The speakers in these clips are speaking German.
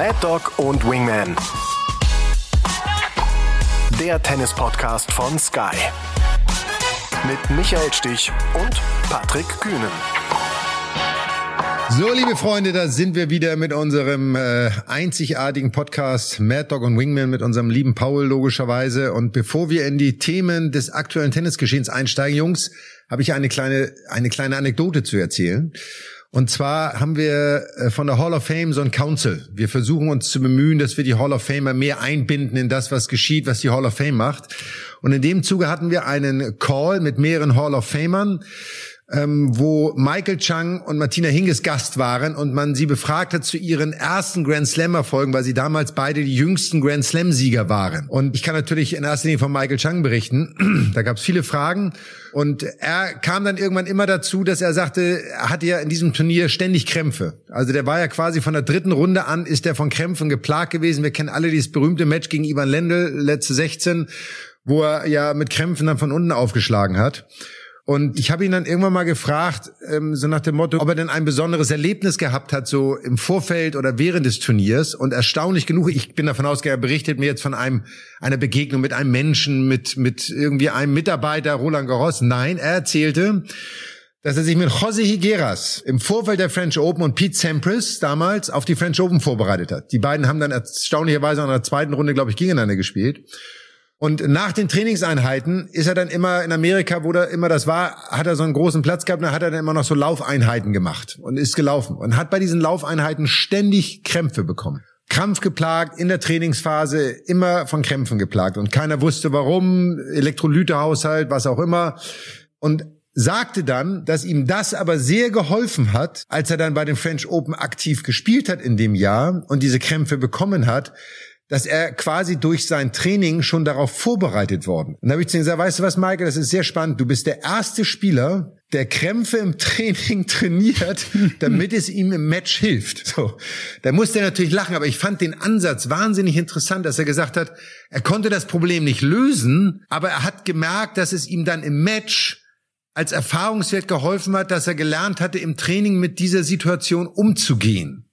Mad Dog und Wingman. Der Tennis-Podcast von Sky. Mit Michael Stich und Patrick Kühnen. So, liebe Freunde, da sind wir wieder mit unserem äh, einzigartigen Podcast Mad Dog und Wingman mit unserem lieben Paul logischerweise. Und bevor wir in die Themen des aktuellen Tennisgeschehens einsteigen, Jungs, habe ich eine kleine eine kleine Anekdote zu erzählen. Und zwar haben wir äh, von der Hall of Fame so ein Council. Wir versuchen uns zu bemühen, dass wir die Hall of Famer mehr einbinden in das, was geschieht, was die Hall of Fame macht. Und in dem Zuge hatten wir einen Call mit mehreren Hall of Famern ähm, wo Michael Chang und Martina Hingis Gast waren und man sie befragt hat zu ihren ersten Grand Slam Erfolgen, weil sie damals beide die jüngsten Grand Slam Sieger waren. Und ich kann natürlich in erster Linie von Michael Chang berichten. da gab es viele Fragen und er kam dann irgendwann immer dazu, dass er sagte, er hatte ja in diesem Turnier ständig Krämpfe. Also der war ja quasi von der dritten Runde an, ist er von Krämpfen geplagt gewesen. Wir kennen alle dieses berühmte Match gegen Ivan Lendl, letzte 16, wo er ja mit Krämpfen dann von unten aufgeschlagen hat. Und ich habe ihn dann irgendwann mal gefragt, ähm, so nach dem Motto, ob er denn ein besonderes Erlebnis gehabt hat, so im Vorfeld oder während des Turniers. Und erstaunlich genug, ich bin davon ausgegangen, er berichtet mir jetzt von einem einer Begegnung mit einem Menschen, mit mit irgendwie einem Mitarbeiter Roland Garros. Nein, er erzählte, dass er sich mit José Higueras im Vorfeld der French Open und Pete Sampras damals auf die French Open vorbereitet hat. Die beiden haben dann erstaunlicherweise in der zweiten Runde, glaube ich, gegeneinander gespielt. Und nach den Trainingseinheiten ist er dann immer in Amerika, wo da immer das war, hat er so einen großen Platz gehabt, und dann hat er dann immer noch so Laufeinheiten gemacht und ist gelaufen und hat bei diesen Laufeinheiten ständig Krämpfe bekommen. Krampf geplagt, in der Trainingsphase immer von Krämpfen geplagt und keiner wusste warum, Elektrolytehaushalt, was auch immer. Und sagte dann, dass ihm das aber sehr geholfen hat, als er dann bei den French Open aktiv gespielt hat in dem Jahr und diese Krämpfe bekommen hat, dass er quasi durch sein Training schon darauf vorbereitet worden. Und da habe ich zu ihm gesagt, weißt du was, Michael, das ist sehr spannend. Du bist der erste Spieler, der Krämpfe im Training trainiert, damit es ihm im Match hilft. So, da musste er natürlich lachen, aber ich fand den Ansatz wahnsinnig interessant, dass er gesagt hat, er konnte das Problem nicht lösen, aber er hat gemerkt, dass es ihm dann im Match als Erfahrungswert geholfen hat, dass er gelernt hatte, im Training mit dieser Situation umzugehen.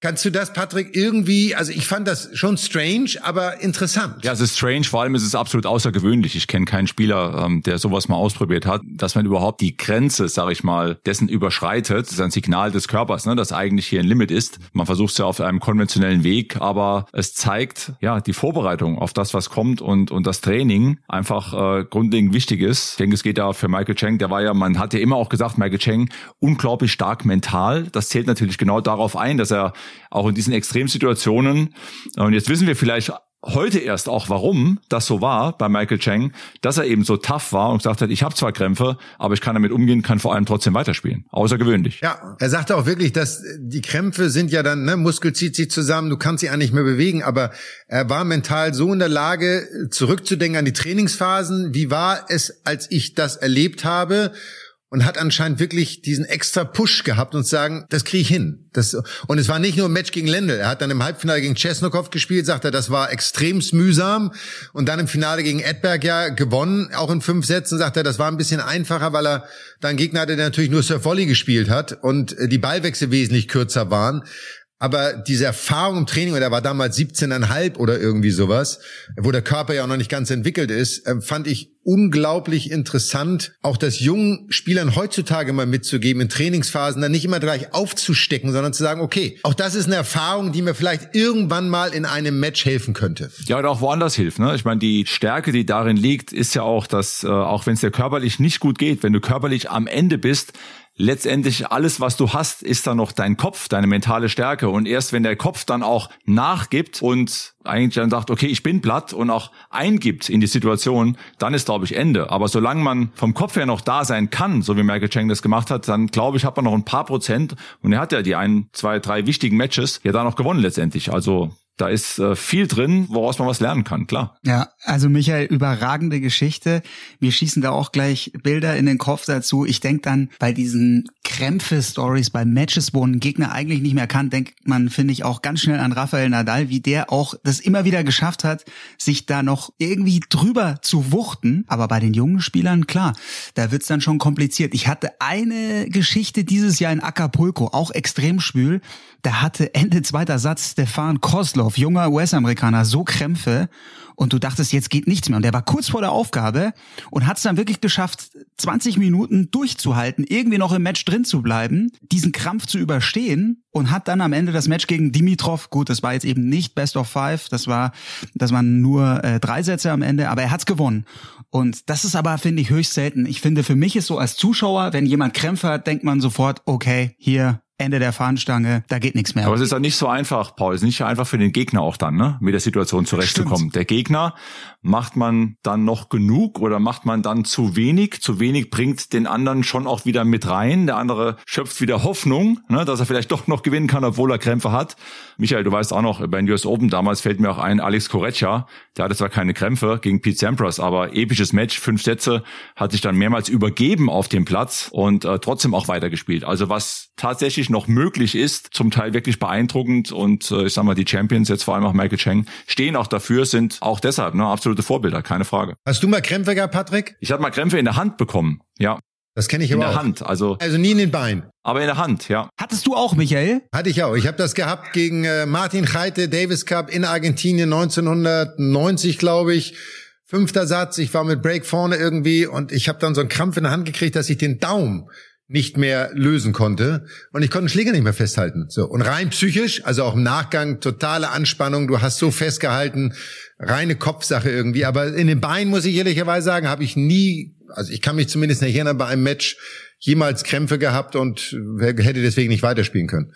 Kannst du das, Patrick, irgendwie, also ich fand das schon strange, aber interessant. Ja, es ist strange, vor allem ist es absolut außergewöhnlich. Ich kenne keinen Spieler, ähm, der sowas mal ausprobiert hat, dass man überhaupt die Grenze, sag ich mal, dessen überschreitet. Das ist ein Signal des Körpers, ne, dass eigentlich hier ein Limit ist. Man versucht es ja auf einem konventionellen Weg, aber es zeigt ja die Vorbereitung auf das, was kommt und, und das Training einfach äh, grundlegend wichtig ist. Ich denke, es geht da für Michael Cheng, der war ja, man hat ja immer auch gesagt, Michael Cheng unglaublich stark mental. Das zählt natürlich genau darauf ein, dass er auch in diesen Extremsituationen. Und jetzt wissen wir vielleicht heute erst auch, warum das so war bei Michael Cheng, dass er eben so tough war und gesagt hat, ich habe zwar Krämpfe, aber ich kann damit umgehen, kann vor allem trotzdem weiterspielen. Außergewöhnlich. Ja, er sagte auch wirklich, dass die Krämpfe sind ja dann, ne, Muskel zieht sich zusammen, du kannst sie eigentlich nicht mehr bewegen, aber er war mental so in der Lage, zurückzudenken an die Trainingsphasen. Wie war es, als ich das erlebt habe? Und hat anscheinend wirklich diesen extra Push gehabt und sagen, das kriege ich hin. Das, und es war nicht nur ein Match gegen Lendl. Er hat dann im Halbfinale gegen Chesnokov gespielt, sagt er, das war extremst mühsam. Und dann im Finale gegen Edberg ja gewonnen, auch in fünf Sätzen, sagt er, das war ein bisschen einfacher, weil er dann Gegner hatte, der natürlich nur Surf Volley gespielt hat und die Ballwechsel wesentlich kürzer waren. Aber diese Erfahrung im Training, und er war damals 17,5 oder irgendwie sowas, wo der Körper ja auch noch nicht ganz entwickelt ist, äh, fand ich unglaublich interessant, auch das jungen Spielern heutzutage mal mitzugeben, in Trainingsphasen dann nicht immer gleich aufzustecken, sondern zu sagen, okay, auch das ist eine Erfahrung, die mir vielleicht irgendwann mal in einem Match helfen könnte. Ja, oder auch woanders hilft. Ne? Ich meine, die Stärke, die darin liegt, ist ja auch, dass äh, auch wenn es dir körperlich nicht gut geht, wenn du körperlich am Ende bist, letztendlich alles, was du hast, ist dann noch dein Kopf, deine mentale Stärke. Und erst wenn der Kopf dann auch nachgibt und eigentlich dann sagt, okay, ich bin platt und auch eingibt in die Situation, dann ist, glaube ich, Ende. Aber solange man vom Kopf her noch da sein kann, so wie Michael Chang das gemacht hat, dann glaube ich, hat man noch ein paar Prozent. Und er hat ja die ein, zwei, drei wichtigen Matches ja da noch gewonnen letztendlich. Also da ist äh, viel drin, woraus man was lernen kann, klar. Ja, also Michael, überragende Geschichte. Wir schießen da auch gleich Bilder in den Kopf dazu. Ich denke dann bei diesen Krämpfe-Stories, bei Matches, wo ein Gegner eigentlich nicht mehr kann, denkt man, finde ich, auch ganz schnell an Rafael Nadal, wie der auch das immer wieder geschafft hat, sich da noch irgendwie drüber zu wuchten. Aber bei den jungen Spielern, klar, da wird's dann schon kompliziert. Ich hatte eine Geschichte dieses Jahr in Acapulco, auch extrem schwül. Da hatte Ende zweiter Satz Stefan Kozlov, junger US-Amerikaner, so Krämpfe und du dachtest, jetzt geht nichts mehr. Und der war kurz vor der Aufgabe und hat es dann wirklich geschafft, 20 Minuten durchzuhalten, irgendwie noch im Match drin zu bleiben, diesen Krampf zu überstehen und hat dann am Ende das Match gegen Dimitrov, gut, das war jetzt eben nicht Best of Five, das war, das waren nur äh, drei Sätze am Ende, aber er hat's gewonnen. Und das ist aber, finde ich, höchst selten. Ich finde, für mich ist so als Zuschauer, wenn jemand Krämpfe hat, denkt man sofort, okay, hier, Ende der Fahnenstange, da geht nichts mehr. Aber es ist auch nicht so einfach, Paul. Es ist nicht einfach für den Gegner auch dann, ne, mit der Situation zurechtzukommen. Der Gegner macht man dann noch genug oder macht man dann zu wenig? Zu wenig bringt den anderen schon auch wieder mit rein. Der andere schöpft wieder Hoffnung, ne, dass er vielleicht doch noch gewinnen kann, obwohl er Krämpfe hat. Michael, du weißt auch noch, bei den US Open damals fällt mir auch ein, Alex Correccia, der hatte zwar keine Krämpfe gegen Pete Sampras, aber episches Match, fünf Sätze, hat sich dann mehrmals übergeben auf dem Platz und äh, trotzdem auch weitergespielt. Also was tatsächlich noch möglich ist, zum Teil wirklich beeindruckend und äh, ich sag mal, die Champions, jetzt vor allem auch Michael Cheng, stehen auch dafür, sind auch deshalb ne, absolute Vorbilder, keine Frage. Hast du mal Krämpfe gehabt, Patrick? Ich hatte mal Krämpfe in der Hand bekommen, ja. Das kenne ich in aber der auch. Hand, also Also nie in den Beinen. aber in der Hand, ja. Hattest du auch, Michael? Hatte ich auch. Ich habe das gehabt gegen äh, Martin Heite, Davis Cup in Argentinien 1990, glaube ich. Fünfter Satz, ich war mit Break vorne irgendwie und ich habe dann so einen Krampf in der Hand gekriegt, dass ich den Daumen nicht mehr lösen konnte und ich konnte den Schläger nicht mehr festhalten. So und rein psychisch, also auch im Nachgang totale Anspannung. Du hast so festgehalten, reine Kopfsache irgendwie. Aber in den Beinen muss ich ehrlicherweise sagen, habe ich nie, also ich kann mich zumindest nicht erinnern bei einem Match jemals Krämpfe gehabt und hätte deswegen nicht weiterspielen können.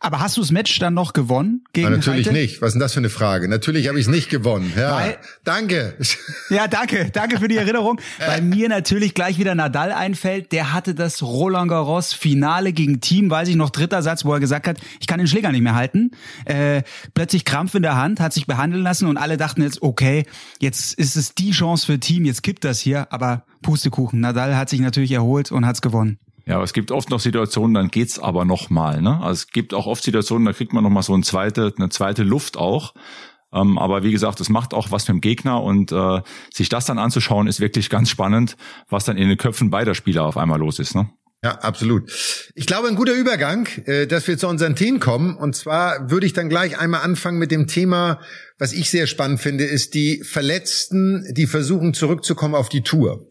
Aber hast du das Match dann noch gewonnen gegen Ja, natürlich Heite? nicht. Was ist denn das für eine Frage? Natürlich habe ich es nicht gewonnen. Ja, Weil- danke. Ja, danke, danke für die Erinnerung. Bei mir natürlich gleich wieder Nadal einfällt. Der hatte das Roland Garros Finale gegen Team, weiß ich noch, dritter Satz, wo er gesagt hat, ich kann den Schläger nicht mehr halten. Äh, plötzlich Krampf in der Hand, hat sich behandeln lassen und alle dachten jetzt, okay, jetzt ist es die Chance für Team, jetzt kippt das hier. Aber Pustekuchen, Nadal hat sich natürlich erholt und hat's gewonnen. Ja, aber es gibt oft noch Situationen, dann geht's aber noch mal. Ne? Also es gibt auch oft Situationen, da kriegt man noch mal so eine zweite, eine zweite Luft auch. Ähm, aber wie gesagt, es macht auch was mit dem Gegner und äh, sich das dann anzuschauen, ist wirklich ganz spannend, was dann in den Köpfen beider Spieler auf einmal los ist. Ne? Ja, absolut. Ich glaube, ein guter Übergang, äh, dass wir zu unseren Themen kommen. Und zwar würde ich dann gleich einmal anfangen mit dem Thema, was ich sehr spannend finde, ist die Verletzten, die versuchen zurückzukommen auf die Tour.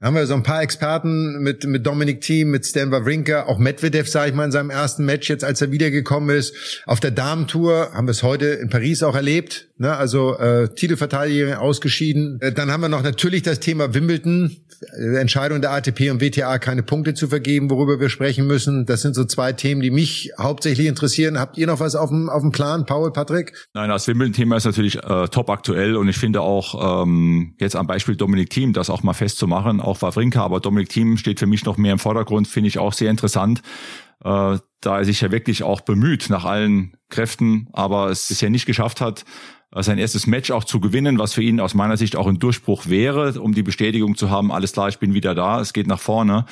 Da haben wir so ein paar Experten mit, mit Dominik Thiem, mit Stan Wawrinka, auch Medvedev, sage ich mal, in seinem ersten Match jetzt, als er wiedergekommen ist. Auf der Damentour haben wir es heute in Paris auch erlebt. Ne? Also äh, Titelverteidigerin ausgeschieden. Äh, dann haben wir noch natürlich das Thema Wimbledon. Äh, Entscheidung der ATP und WTA, keine Punkte zu vergeben, worüber wir sprechen müssen. Das sind so zwei Themen, die mich hauptsächlich interessieren. Habt ihr noch was auf dem, auf dem Plan, Paul, Patrick? Nein, das Wimbledon-Thema ist natürlich äh, top aktuell und ich finde auch ähm, jetzt am Beispiel Dominik Thiem, das auch mal festzumachen, auch Wawrinka, aber Dominik Thiem steht für mich noch mehr im Vordergrund, finde ich auch sehr interessant, äh, da er sich ja wirklich auch bemüht nach allen Kräften, aber es bisher nicht geschafft hat, sein erstes Match auch zu gewinnen, was für ihn aus meiner Sicht auch ein Durchbruch wäre, um die Bestätigung zu haben, alles klar, ich bin wieder da, es geht nach vorne.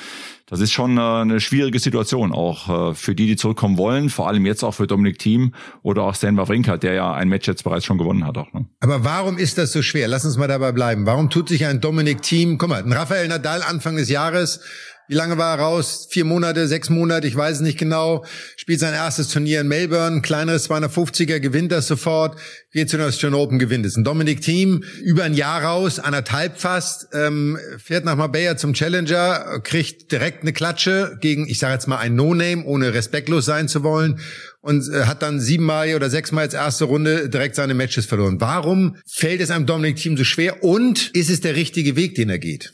Das ist schon äh, eine schwierige Situation auch äh, für die, die zurückkommen wollen, vor allem jetzt auch für Dominik Thiem oder auch Stan Wawrinka, der ja ein Match jetzt bereits schon gewonnen hat auch. Ne? Aber warum ist das so schwer? Lass uns mal dabei bleiben. Warum tut sich ein Dominik Thiem, guck mal, ein Rafael Nadal Anfang des Jahres, wie lange war er raus? Vier Monate, sechs Monate, ich weiß es nicht genau. Spielt sein erstes Turnier in Melbourne, kleineres 250er, gewinnt das sofort, geht zu den Australian Open, gewinnt es. Ein Dominik Thiem, über ein Jahr raus, anderthalb fast, ähm, fährt nach Marbella zum Challenger, kriegt direkt eine Klatsche gegen, ich sage jetzt mal ein No-Name, ohne respektlos sein zu wollen und äh, hat dann siebenmal oder sechsmal als erste Runde direkt seine Matches verloren. Warum fällt es einem Dominik Thiem so schwer und ist es der richtige Weg, den er geht?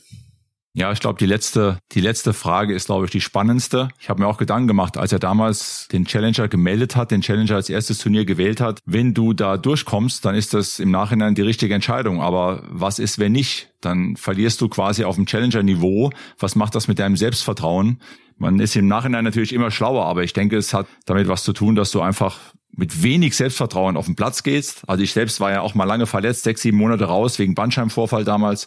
Ja, ich glaube, die letzte, die letzte Frage ist, glaube ich, die spannendste. Ich habe mir auch Gedanken gemacht, als er damals den Challenger gemeldet hat, den Challenger als erstes Turnier gewählt hat. Wenn du da durchkommst, dann ist das im Nachhinein die richtige Entscheidung. Aber was ist, wenn nicht? Dann verlierst du quasi auf dem Challenger-Niveau. Was macht das mit deinem Selbstvertrauen? Man ist im Nachhinein natürlich immer schlauer, aber ich denke, es hat damit was zu tun, dass du einfach mit wenig Selbstvertrauen auf den Platz gehst. Also ich selbst war ja auch mal lange verletzt, sechs, sieben Monate raus wegen Bandscheibenvorfall damals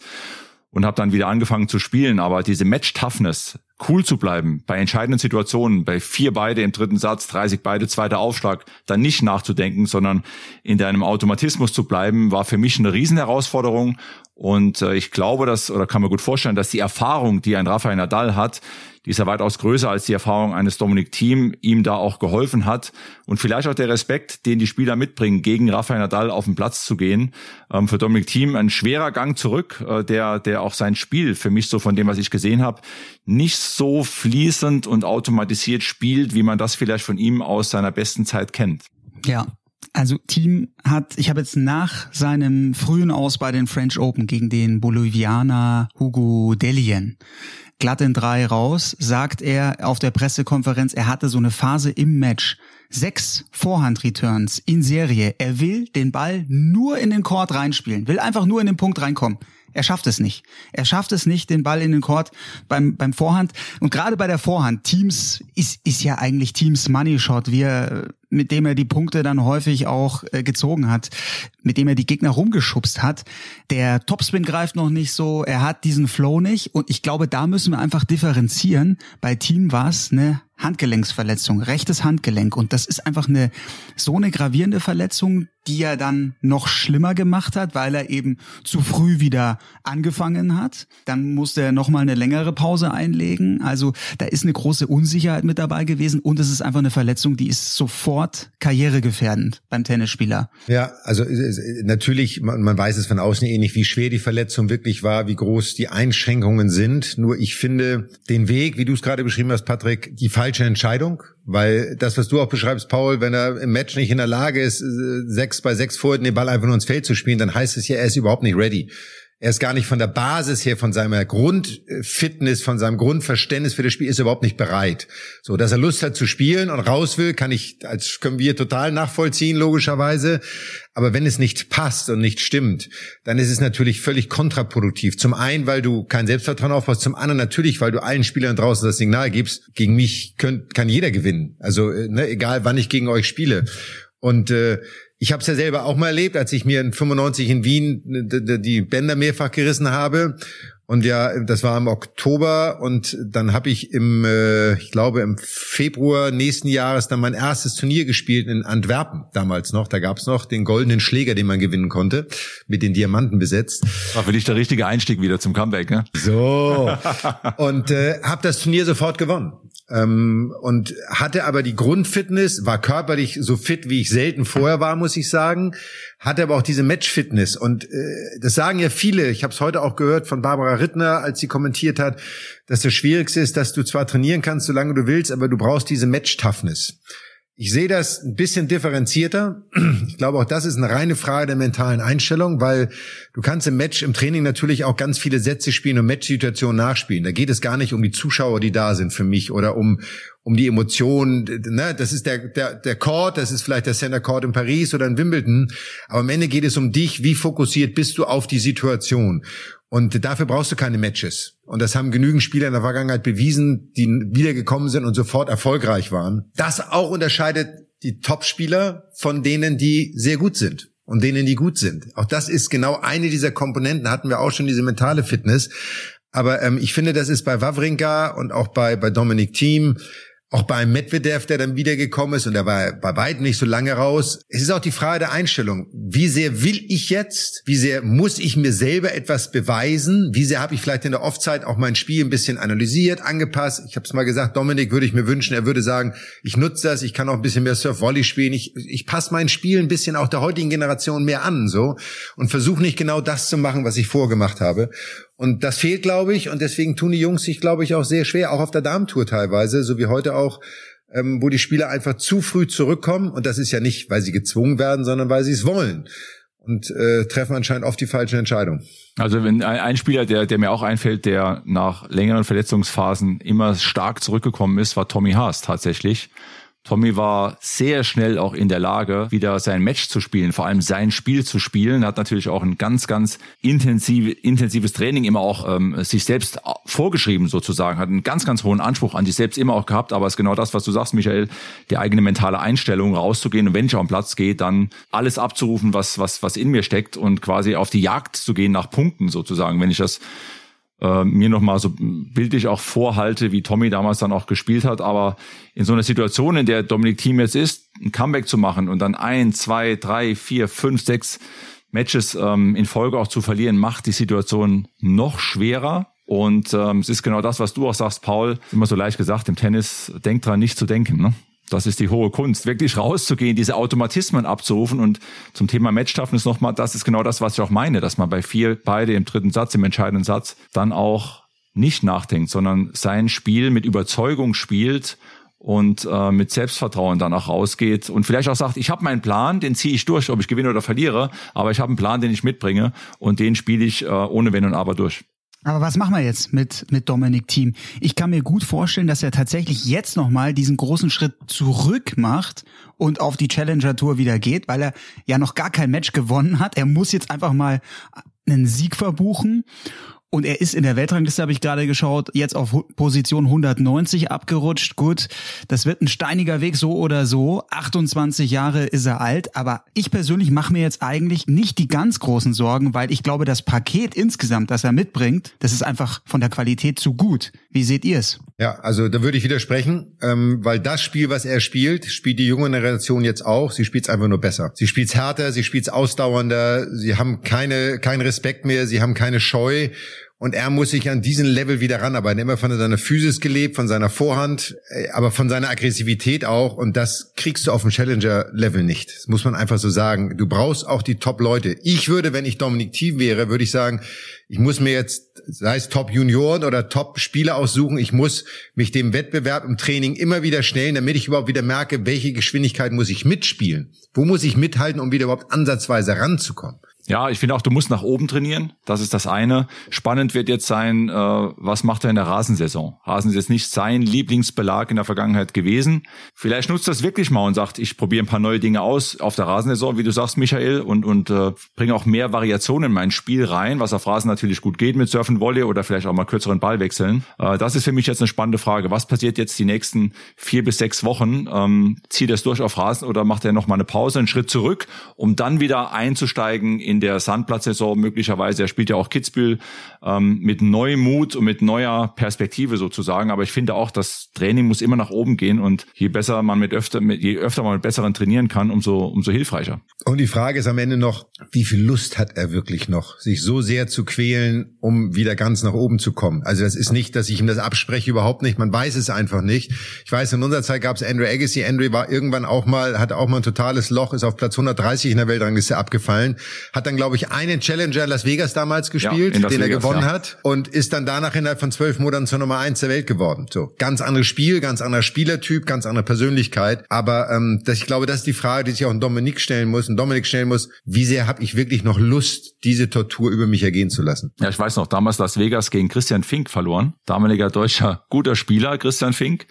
und habe dann wieder angefangen zu spielen. Aber diese Match-Toughness, cool zu bleiben bei entscheidenden Situationen, bei vier beide im dritten Satz, 30 beide, zweiter Aufschlag, dann nicht nachzudenken, sondern in deinem Automatismus zu bleiben, war für mich eine Riesenherausforderung. Und äh, ich glaube, dass, oder kann mir gut vorstellen, dass die Erfahrung, die ein Rafael Nadal hat, die ist ja weitaus größer als die Erfahrung eines Dominik Thiem, ihm da auch geholfen hat. Und vielleicht auch der Respekt, den die Spieler mitbringen, gegen Rafael Nadal auf den Platz zu gehen. Ähm, für Dominik Thiem ein schwerer Gang zurück, äh, der, der auch sein Spiel für mich so von dem, was ich gesehen habe, nicht so fließend und automatisiert spielt, wie man das vielleicht von ihm aus seiner besten Zeit kennt. Ja, also Team hat, ich habe jetzt nach seinem frühen Aus bei den French Open gegen den Bolivianer Hugo Delien glatt in drei raus, sagt er auf der Pressekonferenz, er hatte so eine Phase im Match. Sechs Vorhand-Returns in Serie. Er will den Ball nur in den Court reinspielen, will einfach nur in den Punkt reinkommen. Er schafft es nicht. Er schafft es nicht, den Ball in den Court beim, beim Vorhand. Und gerade bei der Vorhand, Teams ist, ist ja eigentlich Teams Money Shot, wie er mit dem er die Punkte dann häufig auch äh, gezogen hat, mit dem er die Gegner rumgeschubst hat. Der Topspin greift noch nicht so, er hat diesen Flow nicht und ich glaube, da müssen wir einfach differenzieren. Bei Team war es eine Handgelenksverletzung, rechtes Handgelenk und das ist einfach eine so eine gravierende Verletzung, die er dann noch schlimmer gemacht hat, weil er eben zu früh wieder angefangen hat. Dann musste er noch mal eine längere Pause einlegen. Also da ist eine große Unsicherheit mit dabei gewesen und es ist einfach eine Verletzung, die ist sofort sofort karrieregefährdend beim Tennisspieler. Ja, also natürlich, man, man weiß es von außen eh nicht, wie schwer die Verletzung wirklich war, wie groß die Einschränkungen sind. Nur ich finde den Weg, wie du es gerade beschrieben hast, Patrick, die falsche Entscheidung. Weil das, was du auch beschreibst, Paul, wenn er im Match nicht in der Lage ist, sechs bei sechs vor den Ball einfach nur ins Feld zu spielen, dann heißt es ja, er ist überhaupt nicht ready. Er ist gar nicht von der Basis her, von seiner Grundfitness, von seinem Grundverständnis für das Spiel, ist er überhaupt nicht bereit. So, dass er Lust hat zu spielen und raus will, kann ich, als können wir total nachvollziehen, logischerweise. Aber wenn es nicht passt und nicht stimmt, dann ist es natürlich völlig kontraproduktiv. Zum einen, weil du kein Selbstvertrauen aufbaust, zum anderen natürlich, weil du allen Spielern draußen das Signal gibst, gegen mich könnt, kann jeder gewinnen. Also, äh, ne, egal wann ich gegen euch spiele. Und äh, ich habe es ja selber auch mal erlebt, als ich mir in 95 in Wien die Bänder mehrfach gerissen habe. Und ja, das war im Oktober und dann habe ich im, äh, ich glaube im Februar nächsten Jahres dann mein erstes Turnier gespielt in Antwerpen damals noch. Da gab's noch den goldenen Schläger, den man gewinnen konnte, mit den Diamanten besetzt. War für dich der richtige Einstieg wieder zum Comeback, ne? So. und äh, habe das Turnier sofort gewonnen. Ähm, und hatte aber die Grundfitness, war körperlich so fit, wie ich selten vorher war, muss ich sagen, hatte aber auch diese Matchfitness. Und äh, das sagen ja viele, ich habe es heute auch gehört von Barbara Rittner, als sie kommentiert hat, dass das Schwierigste ist, dass du zwar trainieren kannst, solange du willst, aber du brauchst diese Match-Toughness. Ich sehe das ein bisschen differenzierter. Ich glaube, auch das ist eine reine Frage der mentalen Einstellung, weil du kannst im Match, im Training natürlich auch ganz viele Sätze spielen und Matchsituationen nachspielen. Da geht es gar nicht um die Zuschauer, die da sind für mich oder um, um die Emotionen. Ne? Das ist der, der, der Court, das ist vielleicht der Center Court in Paris oder in Wimbledon. Aber am Ende geht es um dich. Wie fokussiert bist du auf die Situation? Und dafür brauchst du keine Matches. Und das haben genügend Spieler in der Vergangenheit bewiesen, die wiedergekommen sind und sofort erfolgreich waren. Das auch unterscheidet die Top-Spieler von denen, die sehr gut sind und denen, die gut sind. Auch das ist genau eine dieser Komponenten, hatten wir auch schon diese mentale Fitness. Aber ähm, ich finde, das ist bei Wawrinka und auch bei, bei Dominic Thiem auch bei Medvedev, der dann wiedergekommen ist und der war bei weitem nicht so lange raus. Es ist auch die Frage der Einstellung. Wie sehr will ich jetzt? Wie sehr muss ich mir selber etwas beweisen? Wie sehr habe ich vielleicht in der Offzeit auch mein Spiel ein bisschen analysiert, angepasst? Ich habe es mal gesagt, Dominik würde ich mir wünschen, er würde sagen, ich nutze das, ich kann auch ein bisschen mehr Surf-Volley spielen. Ich, ich passe mein Spiel ein bisschen auch der heutigen Generation mehr an so und versuche nicht genau das zu machen, was ich vorgemacht habe. Und das fehlt, glaube ich, und deswegen tun die Jungs sich, glaube ich, auch sehr schwer, auch auf der Damentour teilweise, so wie heute auch, ähm, wo die Spieler einfach zu früh zurückkommen. Und das ist ja nicht, weil sie gezwungen werden, sondern weil sie es wollen. Und äh, treffen anscheinend oft die falsche Entscheidung. Also wenn ein Spieler, der, der mir auch einfällt, der nach längeren Verletzungsphasen immer stark zurückgekommen ist, war Tommy Haas tatsächlich Tommy war sehr schnell auch in der Lage, wieder sein Match zu spielen, vor allem sein Spiel zu spielen. Hat natürlich auch ein ganz, ganz intensiv, intensives Training immer auch ähm, sich selbst vorgeschrieben sozusagen, hat einen ganz, ganz hohen Anspruch an sich selbst immer auch gehabt. Aber es ist genau das, was du sagst, Michael, die eigene mentale Einstellung rauszugehen und wenn ich auf den Platz gehe, dann alles abzurufen, was, was, was in mir steckt und quasi auf die Jagd zu gehen nach Punkten sozusagen. Wenn ich das äh, mir nochmal so bildlich auch vorhalte, wie Tommy damals dann auch gespielt hat. Aber in so einer Situation, in der Dominik Thiem jetzt ist, ein Comeback zu machen und dann ein, zwei, drei, vier, fünf, sechs Matches ähm, in Folge auch zu verlieren, macht die Situation noch schwerer. Und ähm, es ist genau das, was du auch sagst, Paul, immer so leicht gesagt, im Tennis, denk dran, nicht zu denken. Ne? Das ist die hohe Kunst, wirklich rauszugehen, diese Automatismen abzurufen. Und zum Thema Matchtoughness nochmal, das ist genau das, was ich auch meine, dass man bei vier, beide im dritten Satz, im entscheidenden Satz, dann auch nicht nachdenkt, sondern sein Spiel mit Überzeugung spielt und äh, mit Selbstvertrauen danach rausgeht und vielleicht auch sagt, ich habe meinen Plan, den ziehe ich durch, ob ich gewinne oder verliere, aber ich habe einen Plan, den ich mitbringe und den spiele ich äh, ohne Wenn und Aber durch. Aber was machen wir jetzt mit, mit Dominik Team? Ich kann mir gut vorstellen, dass er tatsächlich jetzt nochmal diesen großen Schritt zurück macht und auf die Challenger Tour wieder geht, weil er ja noch gar kein Match gewonnen hat. Er muss jetzt einfach mal einen Sieg verbuchen. Und er ist in der Weltrangliste, habe ich gerade geschaut, jetzt auf Position 190 abgerutscht. Gut, das wird ein steiniger Weg so oder so. 28 Jahre ist er alt, aber ich persönlich mache mir jetzt eigentlich nicht die ganz großen Sorgen, weil ich glaube, das Paket insgesamt, das er mitbringt, das ist einfach von der Qualität zu gut. Wie seht ihr es? Ja, also da würde ich widersprechen, ähm, weil das Spiel, was er spielt, spielt die junge Generation jetzt auch. Sie spielt es einfach nur besser. Sie spielt es härter, sie spielt es ausdauernder. Sie haben keine keinen Respekt mehr, sie haben keine Scheu. Und er muss sich an diesen Level wieder ranarbeiten. Immer von seiner Physis gelebt, von seiner Vorhand, äh, aber von seiner Aggressivität auch. Und das kriegst du auf dem Challenger-Level nicht. Das muss man einfach so sagen. Du brauchst auch die Top-Leute. Ich würde, wenn ich Dominik Thiem wäre, würde ich sagen, ich muss mir jetzt, sei es Top-Junioren oder Top-Spieler aussuchen, ich muss mich dem Wettbewerb im Training immer wieder stellen, damit ich überhaupt wieder merke, welche Geschwindigkeit muss ich mitspielen? Wo muss ich mithalten, um wieder überhaupt ansatzweise ranzukommen? Ja, ich finde auch, du musst nach oben trainieren. Das ist das eine. Spannend wird jetzt sein, äh, was macht er in der Rasensaison? Rasen ist jetzt nicht sein Lieblingsbelag in der Vergangenheit gewesen. Vielleicht nutzt das wirklich mal und sagt, ich probiere ein paar neue Dinge aus auf der Rasensaison, wie du sagst, Michael, und, und äh, bringe auch mehr Variationen in mein Spiel rein, was auf Rasen natürlich gut geht mit Surfen Volley oder vielleicht auch mal kürzeren Ball wechseln. Äh, das ist für mich jetzt eine spannende Frage. Was passiert jetzt die nächsten vier bis sechs Wochen? Ähm, zieht er es durch auf Rasen oder macht er noch mal eine Pause, einen Schritt zurück, um dann wieder einzusteigen in der Sandplatzsaison möglicherweise. Er spielt ja auch Kitzbühel ähm, mit neuem Mut und mit neuer Perspektive sozusagen. Aber ich finde auch, das Training muss immer nach oben gehen und je besser man mit öfter, mit, je öfter man mit besseren trainieren kann, umso, umso hilfreicher. Und die Frage ist am Ende noch, wie viel Lust hat er wirklich noch, sich so sehr zu quälen, um wieder ganz nach oben zu kommen? Also das ist nicht, dass ich ihm das abspreche, überhaupt nicht. Man weiß es einfach nicht. Ich weiß, in unserer Zeit gab es Andrew Agassi. Andrew war irgendwann auch mal, hatte auch mal ein totales Loch, ist auf Platz 130 in der Weltrangliste abgefallen, hat dann, glaube ich, einen Challenger in Las Vegas damals gespielt, ja, den er gewonnen ja. hat und ist dann danach innerhalb von zwölf Monaten zur Nummer eins der Welt geworden. So ganz anderes Spiel, ganz anderer Spielertyp, ganz andere Persönlichkeit. Aber ähm, das, ich glaube, das ist die Frage, die sich auch ein Dominik stellen muss. Ein Dominik stellen muss: Wie sehr habe ich wirklich noch Lust, diese Tortur über mich ergehen zu lassen? Ja, ich weiß noch, damals Las Vegas gegen Christian Fink verloren, damaliger deutscher guter Spieler Christian Fink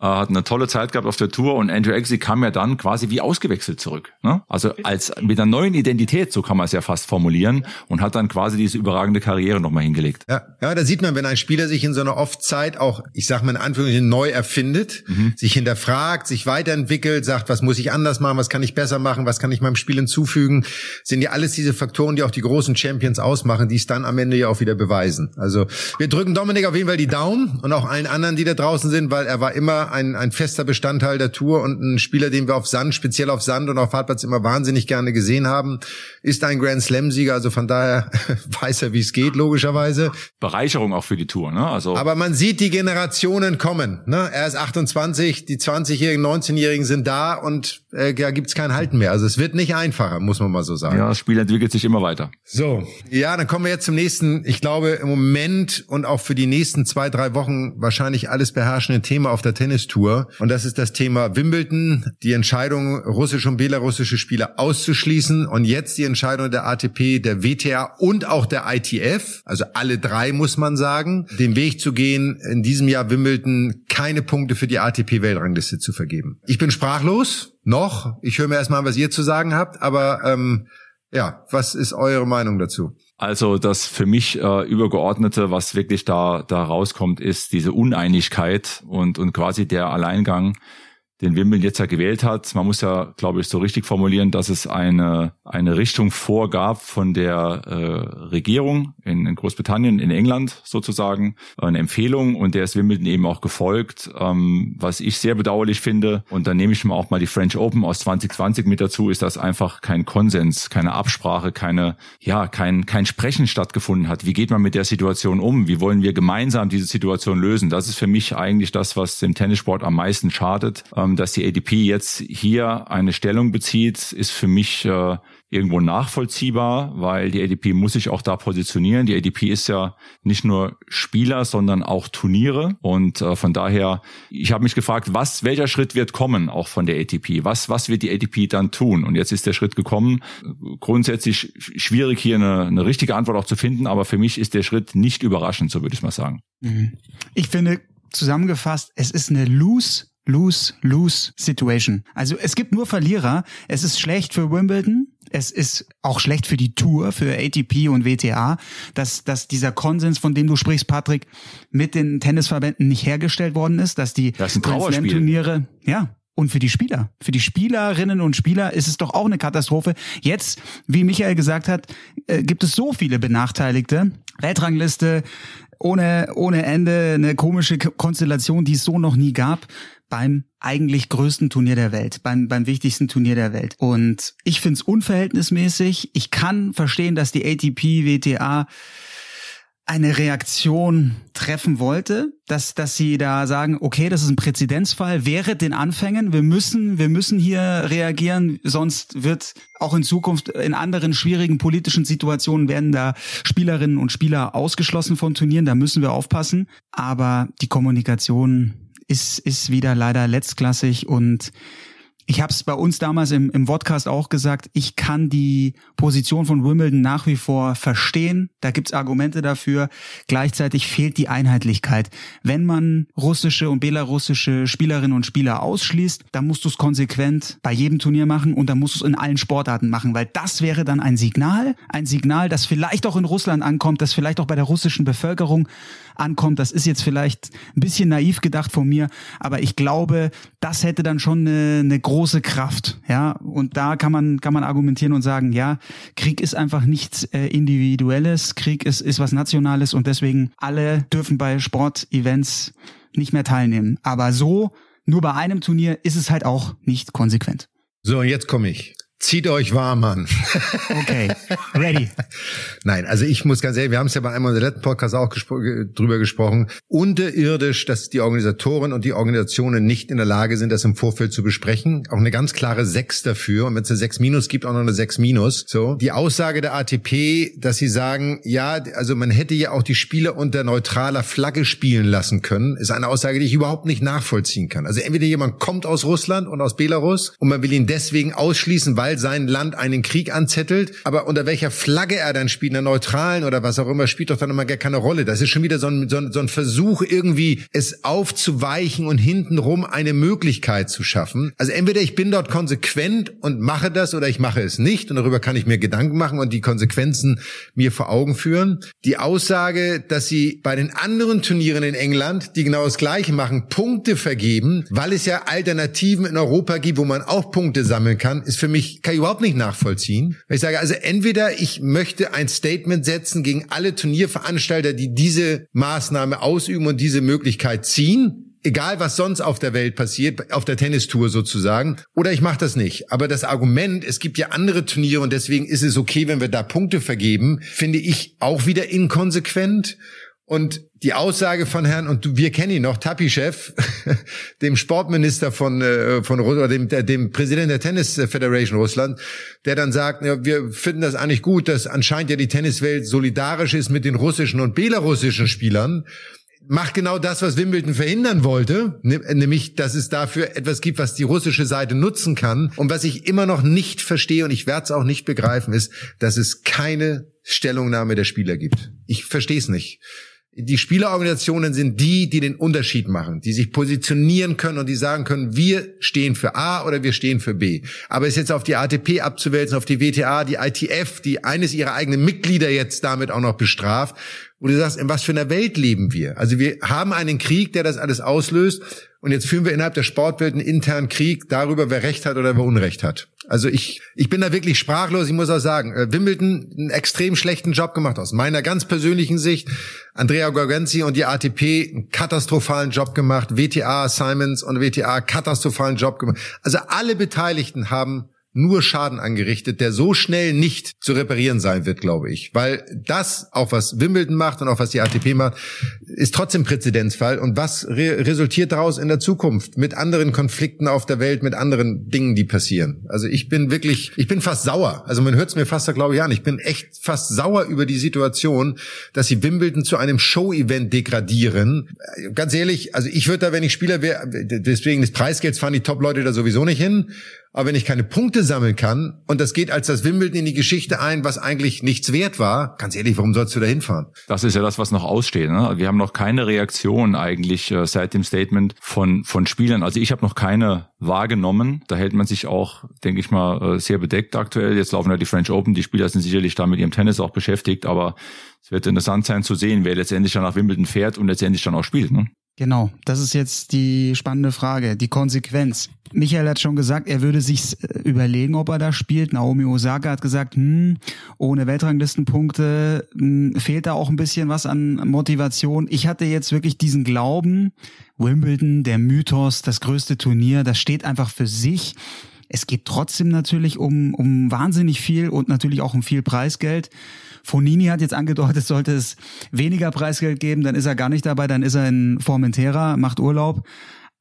äh, hat eine tolle Zeit gehabt auf der Tour und Andrew Agassi kam ja dann quasi wie ausgewechselt zurück. Ne? Also als mit einer neuen Identität, so kann man es ja fast formulieren, und hat dann quasi diese überragende Karriere nochmal hingelegt. Ja, ja, da sieht man, wenn ein Spieler sich in so einer Off-Zeit auch, ich sag mal in Anführungszeichen, neu erfindet, mhm. sich hinterfragt, sich weiterentwickelt, sagt, was muss ich anders machen, was kann ich besser machen, was kann ich meinem Spiel hinzufügen, sind ja alles diese Faktoren, die auch die großen Champions ausmachen, die es dann am Ende ja auch wieder beweisen. Also wir drücken Dominik auf jeden Fall die Daumen und auch allen anderen, die da draußen sind, weil er war immer ein, ein fester Bestandteil der Tour und ein Spieler, den wir auf Sand, speziell auf Sand und auf Hartplatz immer wahnsinnig gerne gesehen haben, ist ein Grand Slam-Sieger. Also von daher weiß er, wie es geht, logischerweise. Bereicherung auch für die Tour, ne? Also. Aber man sieht die Generationen kommen, ne? Er ist 28, die 20-Jährigen, 19-Jährigen sind da und äh, da gibt's kein Halten mehr. Also es wird nicht einfacher, muss man mal so sagen. Ja, das Spiel entwickelt sich immer weiter. So, ja, dann kommen wir jetzt zum nächsten, ich glaube im Moment und auch für die nächsten zwei, drei Wochen wahrscheinlich alles beherrschende Thema auf der Tennistour. Und das ist das Thema Wimbledon, die Entscheidung, russische und belarussische Spieler auszuschließen. Und jetzt die Entscheidung der ATP, der WTA und auch der ITF, also alle drei muss man sagen, den Weg zu gehen, in diesem Jahr Wimbledon keine Punkte für die ATP-Weltrangliste zu vergeben. Ich bin sprachlos, noch. Ich höre mir erstmal, was ihr zu sagen habt, aber ähm, ja, was ist eure Meinung dazu? Also das für mich äh, übergeordnete, was wirklich da da rauskommt, ist diese Uneinigkeit und und quasi der Alleingang den Wimbledon jetzt ja gewählt hat. Man muss ja, glaube ich, so richtig formulieren, dass es eine, eine Richtung vorgab von der äh, Regierung in, in Großbritannien, in England sozusagen, eine Empfehlung und der ist Wimbledon eben auch gefolgt, ähm, was ich sehr bedauerlich finde. Und dann nehme ich mal auch mal die French Open aus 2020 mit dazu, ist, dass einfach kein Konsens, keine Absprache, keine, ja, kein, kein Sprechen stattgefunden hat. Wie geht man mit der Situation um? Wie wollen wir gemeinsam diese Situation lösen? Das ist für mich eigentlich das, was dem Tennissport am meisten schadet. Ähm, dass die ADP jetzt hier eine Stellung bezieht, ist für mich äh, irgendwo nachvollziehbar, weil die ADP muss sich auch da positionieren. Die ADP ist ja nicht nur Spieler, sondern auch Turniere. Und äh, von daher, ich habe mich gefragt, was, welcher Schritt wird kommen, auch von der ATP? Was, was wird die ATP dann tun? Und jetzt ist der Schritt gekommen. Grundsätzlich schwierig hier eine, eine richtige Antwort auch zu finden, aber für mich ist der Schritt nicht überraschend, so würde ich mal sagen. Mhm. Ich finde, zusammengefasst, es ist eine loose Lose-Lose-Situation. Also es gibt nur Verlierer. Es ist schlecht für Wimbledon. Es ist auch schlecht für die Tour, für ATP und WTA, dass, dass dieser Konsens, von dem du sprichst, Patrick, mit den Tennisverbänden nicht hergestellt worden ist, dass die das Turniere, ja, und für die Spieler, für die Spielerinnen und Spieler ist es doch auch eine Katastrophe. Jetzt, wie Michael gesagt hat, äh, gibt es so viele Benachteiligte. Weltrangliste ohne, ohne Ende, eine komische Konstellation, die es so noch nie gab beim eigentlich größten Turnier der Welt, beim, beim wichtigsten Turnier der Welt. Und ich finde es unverhältnismäßig. Ich kann verstehen, dass die ATP, WTA eine Reaktion treffen wollte, dass, dass sie da sagen, okay, das ist ein Präzedenzfall, wäre den Anfängen, wir müssen, wir müssen hier reagieren, sonst wird auch in Zukunft in anderen schwierigen politischen Situationen werden da Spielerinnen und Spieler ausgeschlossen von Turnieren, da müssen wir aufpassen. Aber die Kommunikation ist, ist wieder leider letztklassig und ich habe es bei uns damals im, im Podcast auch gesagt, ich kann die Position von Wimbledon nach wie vor verstehen. Da gibt's Argumente dafür. Gleichzeitig fehlt die Einheitlichkeit. Wenn man russische und belarussische Spielerinnen und Spieler ausschließt, dann musst du es konsequent bei jedem Turnier machen und dann musst du es in allen Sportarten machen, weil das wäre dann ein Signal, ein Signal, das vielleicht auch in Russland ankommt, das vielleicht auch bei der russischen Bevölkerung ankommt. Das ist jetzt vielleicht ein bisschen naiv gedacht von mir, aber ich glaube, das hätte dann schon eine, eine große Kraft. Ja, und da kann man, kann man argumentieren und sagen, ja, Krieg ist einfach nichts äh, Individuelles. Krieg ist, ist was Nationales und deswegen alle dürfen bei Sportevents nicht mehr teilnehmen. Aber so, nur bei einem Turnier ist es halt auch nicht konsequent. So, jetzt komme ich. Zieht euch warm an. Okay, ready. Nein, also ich muss ganz ehrlich, wir haben es ja bei einem unserer letzten Podcasts auch gespro drüber gesprochen, unterirdisch, dass die Organisatoren und die Organisationen nicht in der Lage sind, das im Vorfeld zu besprechen. Auch eine ganz klare Sechs dafür. Und wenn es eine Sechs Minus gibt, auch noch eine Sechs Minus. So. Die Aussage der ATP, dass sie sagen, ja, also man hätte ja auch die Spieler unter neutraler Flagge spielen lassen können, ist eine Aussage, die ich überhaupt nicht nachvollziehen kann. Also entweder jemand kommt aus Russland und aus Belarus und man will ihn deswegen ausschließen, weil weil sein Land einen Krieg anzettelt. Aber unter welcher Flagge er dann spielt, einer neutralen oder was auch immer, spielt doch dann immer gar keine Rolle. Das ist schon wieder so ein, so ein, so ein Versuch, irgendwie es aufzuweichen und hintenrum eine Möglichkeit zu schaffen. Also entweder ich bin dort konsequent und mache das oder ich mache es nicht. Und darüber kann ich mir Gedanken machen und die Konsequenzen mir vor Augen führen. Die Aussage, dass sie bei den anderen Turnieren in England, die genau das Gleiche machen, Punkte vergeben, weil es ja Alternativen in Europa gibt, wo man auch Punkte sammeln kann, ist für mich kann ich überhaupt nicht nachvollziehen. Ich sage, also entweder ich möchte ein Statement setzen gegen alle Turnierveranstalter, die diese Maßnahme ausüben und diese Möglichkeit ziehen, egal was sonst auf der Welt passiert, auf der Tennistour sozusagen, oder ich mache das nicht. Aber das Argument, es gibt ja andere Turniere und deswegen ist es okay, wenn wir da Punkte vergeben, finde ich auch wieder inkonsequent. Und die Aussage von Herrn, und wir kennen ihn noch, Tapichev, dem Sportminister von, äh, von oder dem, dem Präsident der Tennis Federation Russland, der dann sagt, ja, wir finden das eigentlich gut, dass anscheinend ja die Tenniswelt solidarisch ist mit den russischen und belarussischen Spielern macht genau das, was Wimbledon verhindern wollte, nämlich, dass es dafür etwas gibt, was die russische Seite nutzen kann. Und was ich immer noch nicht verstehe und ich werde es auch nicht begreifen, ist, dass es keine Stellungnahme der Spieler gibt. Ich verstehe es nicht. Die Spielerorganisationen sind die, die den Unterschied machen, die sich positionieren können und die sagen können, wir stehen für A oder wir stehen für B. Aber es jetzt auf die ATP abzuwälzen, auf die WTA, die ITF, die eines ihrer eigenen Mitglieder jetzt damit auch noch bestraft, wo du sagst, in was für einer Welt leben wir? Also wir haben einen Krieg, der das alles auslöst und jetzt führen wir innerhalb der Sportwelt einen internen Krieg darüber, wer Recht hat oder wer Unrecht hat. Also ich, ich bin da wirklich sprachlos. Ich muss auch sagen, äh, Wimbledon einen extrem schlechten Job gemacht aus meiner ganz persönlichen Sicht. Andrea Gorgenzi und die ATP einen katastrophalen Job gemacht. WTA, Simons und WTA katastrophalen Job gemacht. Also alle Beteiligten haben nur Schaden angerichtet, der so schnell nicht zu reparieren sein wird, glaube ich. Weil das, auch was Wimbledon macht und auch was die ATP macht, ist trotzdem Präzedenzfall. Und was re resultiert daraus in der Zukunft mit anderen Konflikten auf der Welt, mit anderen Dingen, die passieren? Also ich bin wirklich, ich bin fast sauer. Also man hört es mir fast glaube ich, an. Ich bin echt fast sauer über die Situation, dass sie Wimbledon zu einem Show-Event degradieren. Ganz ehrlich, also ich würde da, wenn ich Spieler wäre, deswegen des Preisgelds fahren die Top-Leute da sowieso nicht hin. Aber wenn ich keine Punkte sammeln kann und das geht als das Wimbledon in die Geschichte ein, was eigentlich nichts wert war, ganz ehrlich, warum sollst du da hinfahren? Das ist ja das, was noch aussteht. Ne? Wir haben noch keine Reaktion eigentlich äh, seit dem Statement von, von Spielern. Also ich habe noch keine wahrgenommen. Da hält man sich auch, denke ich mal, äh, sehr bedeckt aktuell. Jetzt laufen ja die French Open. Die Spieler sind sicherlich da mit ihrem Tennis auch beschäftigt. Aber es wird interessant sein zu sehen, wer letztendlich dann nach Wimbledon fährt und letztendlich dann auch spielt. Ne? Genau, das ist jetzt die spannende Frage, die Konsequenz. Michael hat schon gesagt, er würde sich äh, überlegen, ob er da spielt. Naomi Osaka hat gesagt, hm, ohne Weltranglistenpunkte hm, fehlt da auch ein bisschen was an Motivation. Ich hatte jetzt wirklich diesen Glauben, Wimbledon, der Mythos, das größte Turnier, das steht einfach für sich. Es geht trotzdem natürlich um, um wahnsinnig viel und natürlich auch um viel Preisgeld. Fonini hat jetzt angedeutet, sollte es weniger Preisgeld geben, dann ist er gar nicht dabei, dann ist er in Formentera, macht Urlaub.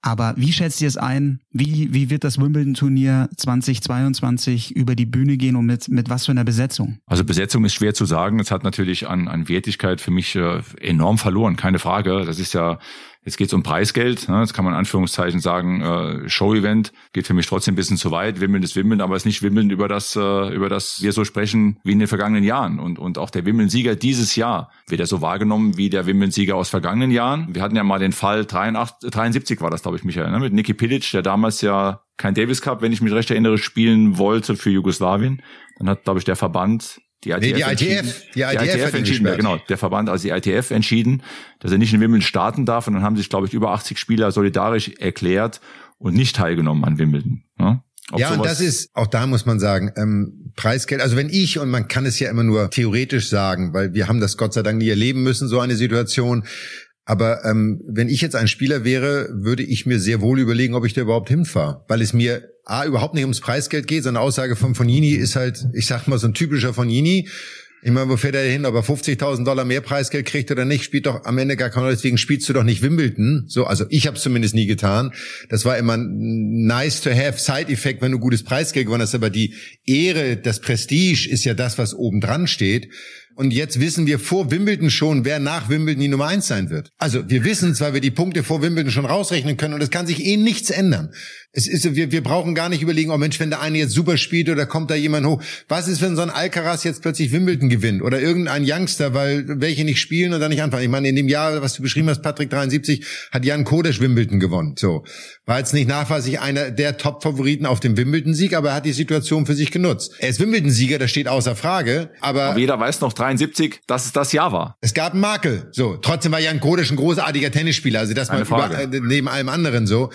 Aber wie schätzt ihr es ein? Wie, wie wird das Wimbledon-Turnier 2022 über die Bühne gehen und mit, mit was für einer Besetzung? Also Besetzung ist schwer zu sagen. Es hat natürlich an, an Wertigkeit für mich äh, enorm verloren, keine Frage. Das ist ja Jetzt geht es um Preisgeld. Ne? Jetzt kann man in Anführungszeichen sagen, äh, Show-Event geht für mich trotzdem ein bisschen zu weit. Wimmeln ist Wimmeln, aber es ist nicht Wimmeln, über das, äh, über das wir so sprechen wie in den vergangenen Jahren. Und, und auch der Wimmeln-Sieger dieses Jahr wird er so wahrgenommen wie der Wimmeln-Sieger aus vergangenen Jahren. Wir hatten ja mal den Fall 83, 73 war das, glaube ich, Michael, ne? mit Niki Pilic, der damals ja kein Davis Cup, wenn ich mich recht erinnere, spielen wollte für Jugoslawien. Dann hat, glaube ich, der Verband die ITF, nee, die ITF, die ITF, die ITF entschieden, ja, genau, der Verband, also die ITF entschieden, dass er nicht in Wimbledon starten darf. Und dann haben sich, glaube ich, über 80 Spieler solidarisch erklärt und nicht teilgenommen an Wimbledon. Ne? ja, und das ist, auch da muss man sagen, ähm, Preisgeld, also wenn ich, und man kann es ja immer nur theoretisch sagen, weil wir haben das Gott sei Dank nie erleben müssen, so eine Situation, aber ähm, wenn ich jetzt ein Spieler wäre, würde ich mir sehr wohl überlegen, ob ich da überhaupt hinfahre, weil es mir A, überhaupt nicht ums Preisgeld geht. So eine Aussage von Fonini ist halt, ich sag mal, so ein typischer Fonini. Ich meine, wo fährt er hin? Ob er 50.000 Dollar mehr Preisgeld kriegt oder nicht, spielt doch am Ende gar keine Rolle. Deswegen spielst du doch nicht Wimbledon. So, also ich habe es zumindest nie getan. Das war immer ein nice to have Side-Effekt, wenn du gutes Preisgeld gewonnen hast. Aber die Ehre, das Prestige ist ja das, was oben dran steht. Und jetzt wissen wir vor Wimbledon schon, wer nach Wimbledon die Nummer eins sein wird. Also wir wissen zwar, wir die Punkte vor Wimbledon schon rausrechnen können und es kann sich eh nichts ändern. Es ist, wir, wir brauchen gar nicht überlegen, oh Mensch, wenn der eine jetzt super spielt oder kommt da jemand hoch. Was ist, wenn so ein Alcaraz jetzt plötzlich Wimbledon gewinnt oder irgendein Youngster, weil welche nicht spielen und dann nicht anfangen? Ich meine, in dem Jahr, was du beschrieben hast, Patrick 73, hat Jan Kodesch Wimbledon gewonnen. So. War jetzt nicht nachweislich einer der Top-Favoriten auf dem Wimbledon-Sieg, aber er hat die Situation für sich genutzt. Er ist Wimbledon-Sieger, das steht außer Frage, aber... aber jeder weiß noch 73, dass es das Jahr war. Es gab einen Makel. So. Trotzdem war Jan Kodesch ein großartiger Tennisspieler, also das war über, äh, neben allem anderen so.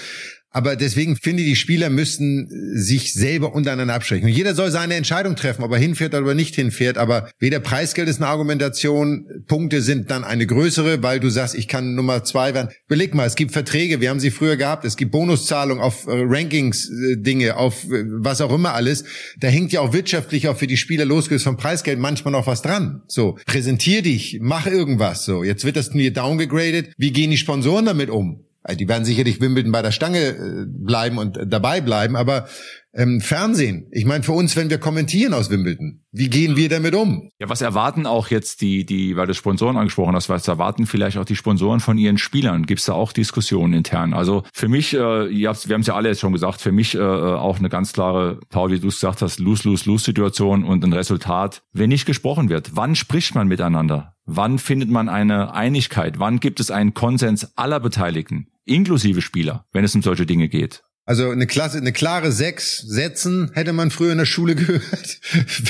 Aber deswegen finde ich, die Spieler müssten sich selber untereinander absprechen. Und jeder soll seine Entscheidung treffen, ob er hinfährt oder nicht hinfährt. Aber weder Preisgeld ist eine Argumentation, Punkte sind dann eine größere, weil du sagst, ich kann Nummer zwei werden. Überleg mal, es gibt Verträge, wir haben sie früher gehabt, es gibt Bonuszahlungen auf äh, Rankings-Dinge, äh, auf äh, was auch immer alles. Da hängt ja auch wirtschaftlich auch für die Spieler losgelöst vom Preisgeld manchmal noch was dran. So, präsentier dich, mach irgendwas. So, jetzt wird das Turnier downgegradet. Wie gehen die Sponsoren damit um? Also die werden sicherlich Wimbledon bei der Stange äh, bleiben und dabei bleiben, aber Ähm, Fernsehen. Ich meine, für uns, wenn wir kommentieren aus Wimbledon, wie gehen wir damit um? Ja, was erwarten auch jetzt die, die, weil du Sponsoren angesprochen hast, was erwarten vielleicht auch die Sponsoren von ihren Spielern? Gibt es da auch Diskussionen intern? Also für mich, äh, ihr habt, wir haben es ja alle jetzt schon gesagt, für mich äh, auch eine ganz klare, Paul, wie du es gesagt hast, Lose-Lose-Lose-Situation und ein Resultat, wenn nicht gesprochen wird. Wann spricht man miteinander? Wann findet man eine Einigkeit? Wann gibt es einen Konsens aller Beteiligten, inklusive Spieler, wenn es um solche Dinge geht? Also eine Klasse, eine klare sechs Sätzen hätte man früher in der Schule gehört,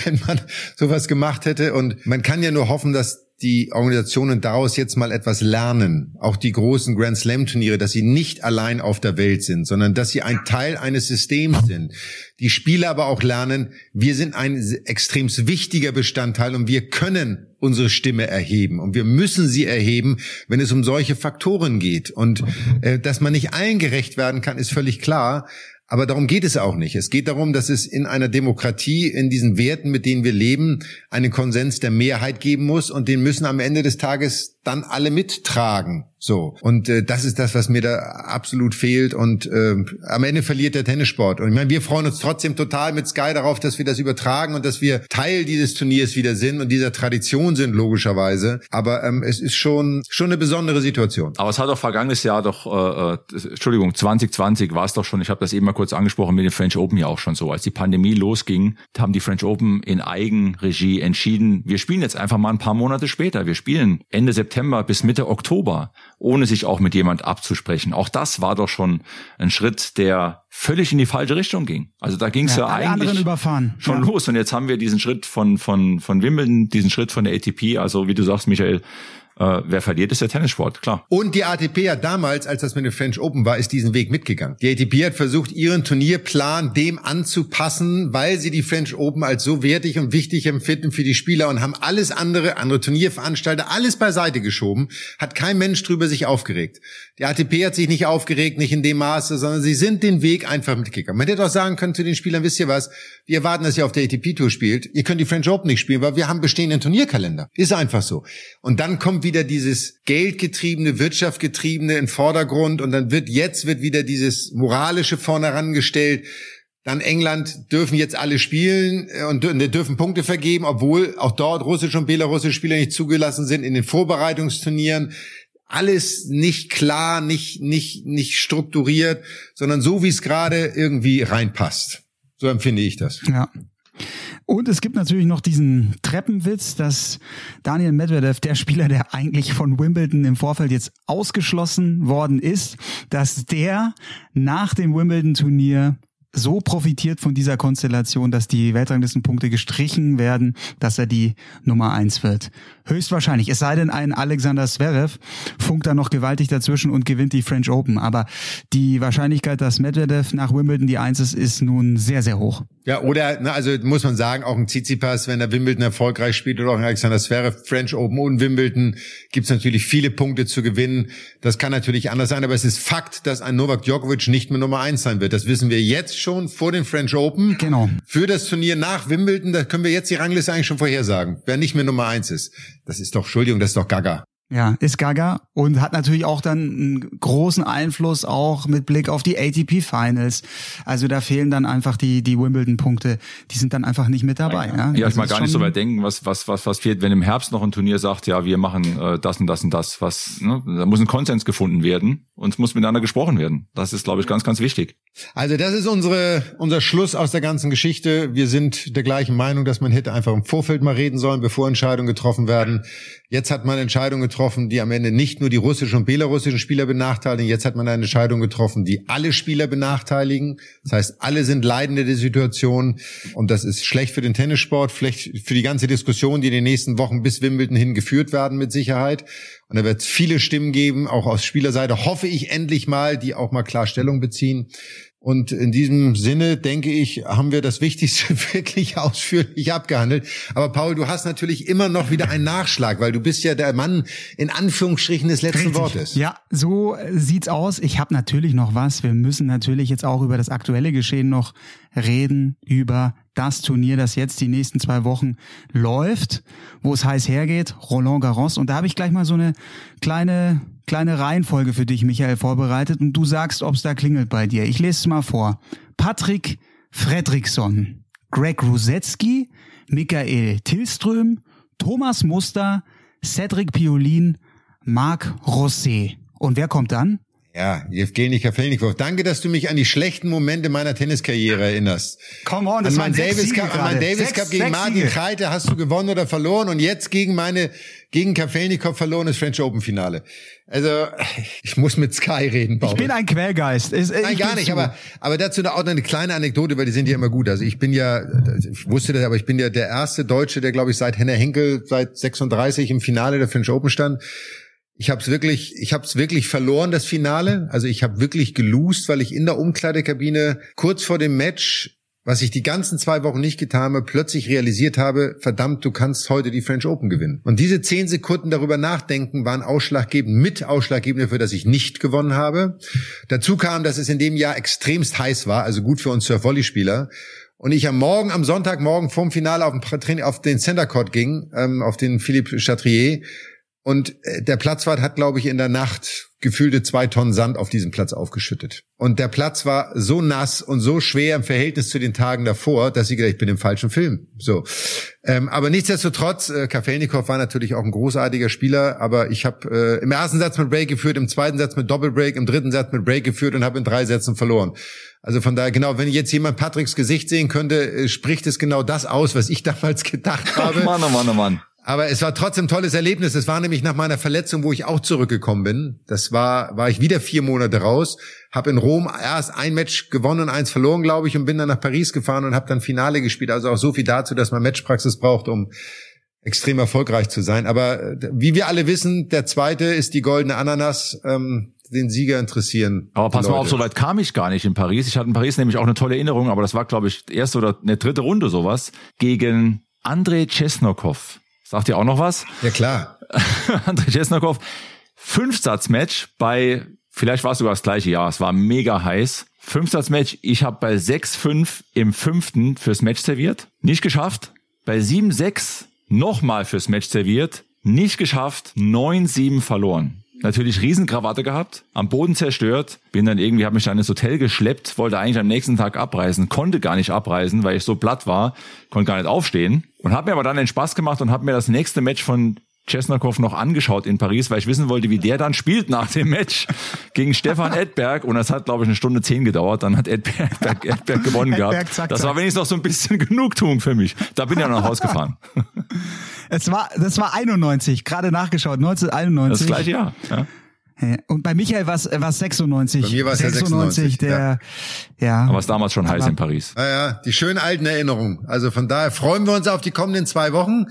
wenn man sowas gemacht hätte. Und man kann ja nur hoffen, dass die Organisationen daraus jetzt mal etwas lernen, auch die großen Grand Slam Turniere, dass sie nicht allein auf der Welt sind, sondern dass sie ein Teil eines Systems sind. Die Spieler aber auch lernen, wir sind ein extrem wichtiger Bestandteil und wir können unsere Stimme erheben und wir müssen sie erheben, wenn es um solche Faktoren geht. Und äh, dass man nicht allen gerecht werden kann, ist völlig klar. Aber darum geht es auch nicht. Es geht darum, dass es in einer Demokratie, in diesen Werten, mit denen wir leben, einen Konsens der Mehrheit geben muss und den müssen am Ende des Tages dann alle mittragen. So. Und äh, das ist das, was mir da absolut fehlt. Und äh, am Ende verliert der Tennissport. Und ich meine, wir freuen uns trotzdem total mit Sky darauf, dass wir das übertragen und dass wir Teil dieses Turniers wieder sind und dieser Tradition sind, logischerweise. Aber ähm, es ist schon, schon eine besondere Situation. Aber es hat doch vergangenes Jahr doch, äh, äh Entschuldigung, 2020 war es doch schon, ich habe das eben mal kurz angesprochen mit dem French Open ja auch schon so. Als die Pandemie losging, haben die French Open in Eigenregie entschieden, wir spielen jetzt einfach mal ein paar Monate später. Wir spielen Ende September bis Mitte Oktober ohne sich auch mit jemand abzusprechen. Auch das war doch schon ein Schritt, der völlig in die falsche Richtung ging. Also da ging es ja, ja eigentlich schon ja. los. Und jetzt haben wir diesen Schritt von, von, von Wimbledon, diesen Schritt von der ATP. Also wie du sagst, Michael, äh, wer verliert, ist der Tennissport, klar. Und die ATP hat damals, als das mit dem French Open war, ist diesen Weg mitgegangen. Die ATP hat versucht, ihren Turnierplan dem anzupassen, weil sie die French Open als so wertig und wichtig empfinden für die Spieler und haben alles andere, andere Turnierveranstalter, alles beiseite geschoben, hat kein Mensch drüber sich aufgeregt. Die ATP hat sich nicht aufgeregt, nicht in dem Maße, sondern sie sind den Weg einfach mitgegangen. Man hätte auch sagen können zu den Spielern, wisst ihr was, wir erwarten, dass ihr auf der ATP-Tour spielt. Ihr könnt die French Open nicht spielen, weil wir haben bestehenden Turnierkalender. Ist einfach so. Und dann kommt wieder dieses geldgetriebene, wirtschaftgetriebene in Vordergrund und dann wird jetzt wird wieder dieses moralische vorne herangestellt. Dann England dürfen jetzt alle spielen äh, und dürfen Punkte vergeben, obwohl auch dort russische und belarussische Spieler nicht zugelassen sind in den Vorbereitungsturnieren. Alles nicht klar, nicht, nicht, nicht strukturiert, sondern so, wie es gerade irgendwie reinpasst. So empfinde ich das. Ja. Und es gibt natürlich noch diesen Treppenwitz, dass Daniel Medvedev, der Spieler, der eigentlich von Wimbledon im Vorfeld jetzt ausgeschlossen worden ist, dass der nach dem Wimbledon-Turnier so profitiert von dieser Konstellation, dass die Weltranglistenpunkte gestrichen werden, dass er die Nummer eins wird. Höchstwahrscheinlich. Es sei denn, ein Alexander Zverev funkt da noch gewaltig dazwischen und gewinnt die French Open. Aber die Wahrscheinlichkeit, dass Medvedev nach Wimbledon die eins ist, ist nun sehr, sehr hoch. Ja, oder, na, also muss man sagen, auch ein Tsitsipas, wenn er Wimbledon erfolgreich spielt oder auch ein Alexander Zverev, French Open und Wimbledon, gibt's natürlich viele Punkte zu gewinnen. Das kann natürlich anders sein, aber es ist Fakt, dass ein Novak Djokovic nicht mehr Nummer eins sein wird. Das wissen wir jetzt schon vor den French Open. Genau. Für das Turnier nach Wimbledon, da können wir jetzt die Rangliste eigentlich schon vorhersagen, wer nicht mehr Nummer eins ist. Das ist doch, Entschuldigung, das ist doch Gaga. Ja, ist Gaga und hat natürlich auch dann einen großen Einfluss auch mit Blick auf die ATP Finals. Also da fehlen dann einfach die die Wimbledon Punkte, die sind dann einfach nicht mit dabei. Ja, ja ich mal gar nicht so weit denken, was was was was fehlt, wenn im Herbst noch ein Turnier sagt, ja, wir machen äh, das und das und das, was ne? da muss ein Konsens gefunden werden und es muss miteinander gesprochen werden. Das ist glaube ich ganz ganz wichtig. Also das ist unsere unser Schluss aus der ganzen Geschichte. Wir sind der gleichen Meinung, dass man hätte einfach im Vorfeld mal reden sollen, bevor Entscheidungen getroffen werden. Jetzt hat man Entscheidungen getroffen, die am Ende nicht nur die russischen und belarussischen Spieler benachteiligen. Jetzt hat man eine Entscheidung getroffen, die alle Spieler benachteiligen. Das heißt, alle sind Leidende der Situation. Und das ist schlecht für den Tennissport, schlecht für die ganze Diskussion, die in den nächsten Wochen bis Wimbledon hin geführt werden, mit Sicherheit. Und da wird es viele Stimmen geben, auch aus Spielerseite, hoffe ich endlich mal, die auch mal klar Stellung beziehen. Und in diesem Sinne, denke ich, haben wir das Wichtigste wirklich ausführlich abgehandelt. Aber Paul, du hast natürlich immer noch wieder einen Nachschlag, weil du bist ja der Mann in Anführungsstrichen des letzten Richtig. Wortes. Ja, so sieht's aus. Ich habe natürlich noch was. Wir müssen natürlich jetzt auch über das aktuelle Geschehen noch reden, über das Turnier, das jetzt die nächsten zwei Wochen läuft, wo es heiß hergeht, Roland Garros. Und da habe ich gleich mal so eine kleine kleine Reihenfolge für dich, Michael, vorbereitet und du sagst, ob es da klingelt bei dir. Ich lese es mal vor. Patrick Fredriksson, Greg Rusetzky, Michael Tillström, Thomas Muster, Cedric Piolin, Marc Rosset. Und wer kommt dann? Ja, Evgeny Kafelnikov. Danke, dass du mich an die schlechten Momente meiner Tenniskarriere erinnerst. Come on, das an mein Davis Cup, an mein Davis Cup gegen Martin Kreite hast du gewonnen oder verloren und jetzt gegen meine, gegen Kafelnikov verloren das French Open Finale. Also, ich muss mit Sky reden, Paul. Ich bin ein Quellgeist. Ich, Nein, gar nicht, aber, aber dazu auch noch eine kleine Anekdote, weil die sind ja immer gut. Also ich bin ja, ich wusste das, aber ich bin ja der erste Deutsche, der glaube ich seit Henner Henkel seit 36 im Finale der French Open stand. Ich habe es wirklich, ich habe wirklich verloren das Finale. Also ich habe wirklich gelost, weil ich in der Umkleidekabine kurz vor dem Match, was ich die ganzen zwei Wochen nicht getan habe, plötzlich realisiert habe: Verdammt, du kannst heute die French Open gewinnen. Und diese zehn Sekunden darüber nachdenken waren ausschlaggebend, mit ausschlaggebend dafür, dass ich nicht gewonnen habe. Dazu kam, dass es in dem Jahr extremst heiß war, also gut für uns Surf-Volley-Spieler. Und ich am Morgen, am Sonntagmorgen vorm Finale auf den, auf den Center Court ging, ähm, auf den Philippe Chatrier und äh, der Platzwart hat, glaube ich, in der Nacht gefühlte zwei Tonnen Sand auf diesem Platz aufgeschüttet. Und der Platz war so nass und so schwer im Verhältnis zu den Tagen davor, dass ich gedacht, ich bin im falschen Film. So, ähm, aber nichtsdestotrotz, äh, Kafelnikov war natürlich auch ein großartiger Spieler. Aber ich habe äh, im ersten Satz mit Break geführt, im zweiten Satz mit Doppelbreak, im dritten Satz mit Break geführt und habe in drei Sätzen verloren. Also von daher, genau, wenn jetzt jemand Patricks Gesicht sehen könnte, äh, spricht es genau das aus, was ich damals gedacht habe. Mann, oh Mann, oh Mann. Aber es war trotzdem ein tolles Erlebnis. Es war nämlich nach meiner Verletzung, wo ich auch zurückgekommen bin. Das war, war ich wieder vier Monate raus, habe in Rom erst ein Match gewonnen und eins verloren, glaube ich, und bin dann nach Paris gefahren und habe dann Finale gespielt. Also auch so viel dazu, dass man Matchpraxis braucht, um extrem erfolgreich zu sein. Aber äh, wie wir alle wissen, der zweite ist die goldene Ananas. Ähm, den Sieger interessieren. Aber pass mal auf, so weit kam ich gar nicht in Paris. Ich hatte in Paris nämlich auch eine tolle Erinnerung, aber das war, glaube ich, erste oder eine dritte Runde sowas gegen Andrei Chesnokov. Sagt ihr auch noch was? Ja, klar. Andrei Chesnokov. Fünfsatzmatch bei, vielleicht war es sogar das gleiche Jahr, es war mega heiß. Fünfsatzmatch, ich habe bei 6-5 im fünften fürs Match serviert. Nicht geschafft. Bei 7-6 nochmal fürs Match serviert. Nicht geschafft. 9-7 verloren natürlich Riesenkrawatte gehabt, am Boden zerstört, bin dann irgendwie, habe mich dann ins Hotel geschleppt, wollte eigentlich am nächsten Tag abreisen, konnte gar nicht abreisen, weil ich so platt war, konnte gar nicht aufstehen und habe mir aber dann den Spaß gemacht und habe mir das nächste Match von Chesnakov noch angeschaut in Paris, weil ich wissen wollte, wie der dann spielt nach dem Match gegen Stefan Edberg. Und das hat, glaube ich, eine Stunde zehn gedauert. Dann hat Edberg, Edberg gewonnen gehabt. Zack, das war wenigstens noch so ein bisschen Genugtuung für mich. Da bin ich dann nach Hause gefahren. Es war, das war 91, gerade nachgeschaut, 1991. Das gleiche Jahr. Ja. Und bei Michael war es 96. Bei mir war es 96, 96 der, ja. ja. Aber es damals schon heiß in Paris. Ja, ja, die schönen alten Erinnerungen. Also von daher freuen wir uns auf die kommenden zwei Wochen.